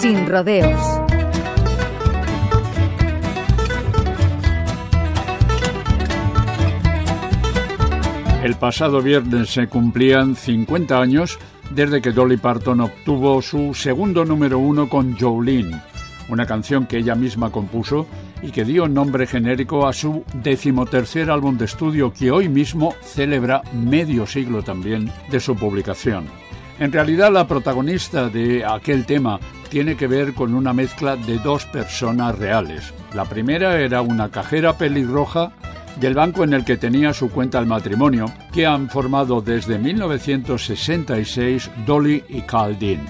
Sin rodeos. El pasado viernes se cumplían 50 años desde que Dolly Parton obtuvo su segundo número uno con Jolene, una canción que ella misma compuso y que dio nombre genérico a su decimotercer álbum de estudio que hoy mismo celebra medio siglo también de su publicación. En realidad la protagonista de aquel tema tiene que ver con una mezcla de dos personas reales. La primera era una cajera pelirroja del banco en el que tenía su cuenta el matrimonio, que han formado desde 1966 Dolly y Carl Dean.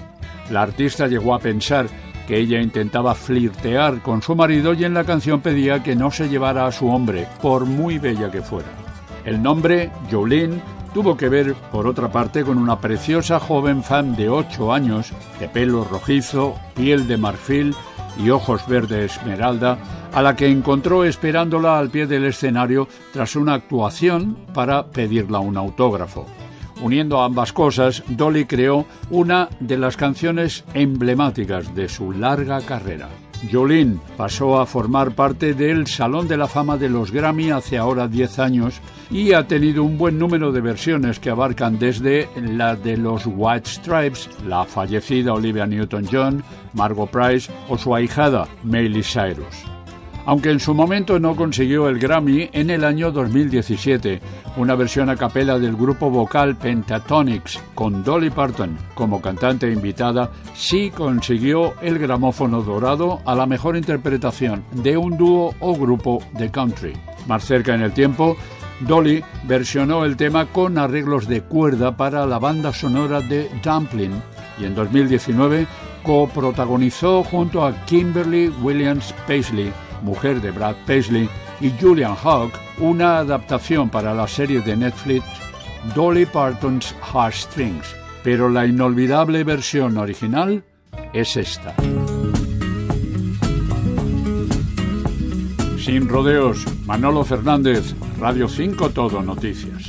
La artista llegó a pensar que ella intentaba flirtear con su marido y en la canción pedía que no se llevara a su hombre, por muy bella que fuera. El nombre, Jolene, tuvo que ver, por otra parte, con una preciosa joven fan de 8 años, de pelo rojizo, piel de marfil y ojos verde esmeralda, a la que encontró esperándola al pie del escenario tras una actuación para pedirla un autógrafo. Uniendo ambas cosas, Dolly creó una de las canciones emblemáticas de su larga carrera. Jolene pasó a formar parte del Salón de la Fama de los Grammy hace ahora 10 años y ha tenido un buen número de versiones que abarcan desde la de los White Stripes, la fallecida Olivia Newton-John, Margot Price o su ahijada Miley Cyrus aunque en su momento no consiguió el Grammy en el año 2017. Una versión a capela del grupo vocal Pentatonics con Dolly Parton como cantante invitada sí consiguió el gramófono dorado a la mejor interpretación de un dúo o grupo de country. Más cerca en el tiempo, Dolly versionó el tema con arreglos de cuerda para la banda sonora de Dumpling y en 2019 coprotagonizó junto a Kimberly Williams Paisley mujer de Brad Paisley, y Julian Hawk, una adaptación para la serie de Netflix Dolly Parton's Heartstrings, pero la inolvidable versión original es esta. Sin rodeos, Manolo Fernández, Radio 5 Todo Noticias.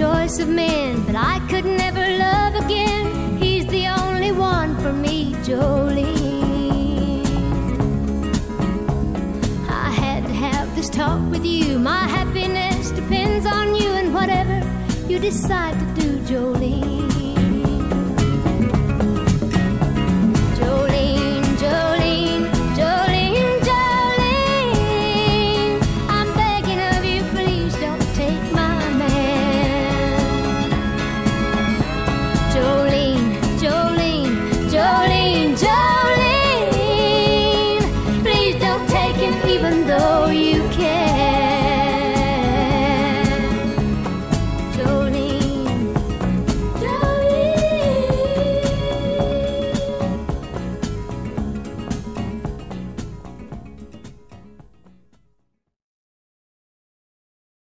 Choice of men, but I could never love again. He's the only one for me, Jolene. I had to have this talk with you. My happiness depends on you and whatever you decide to do, Jolene.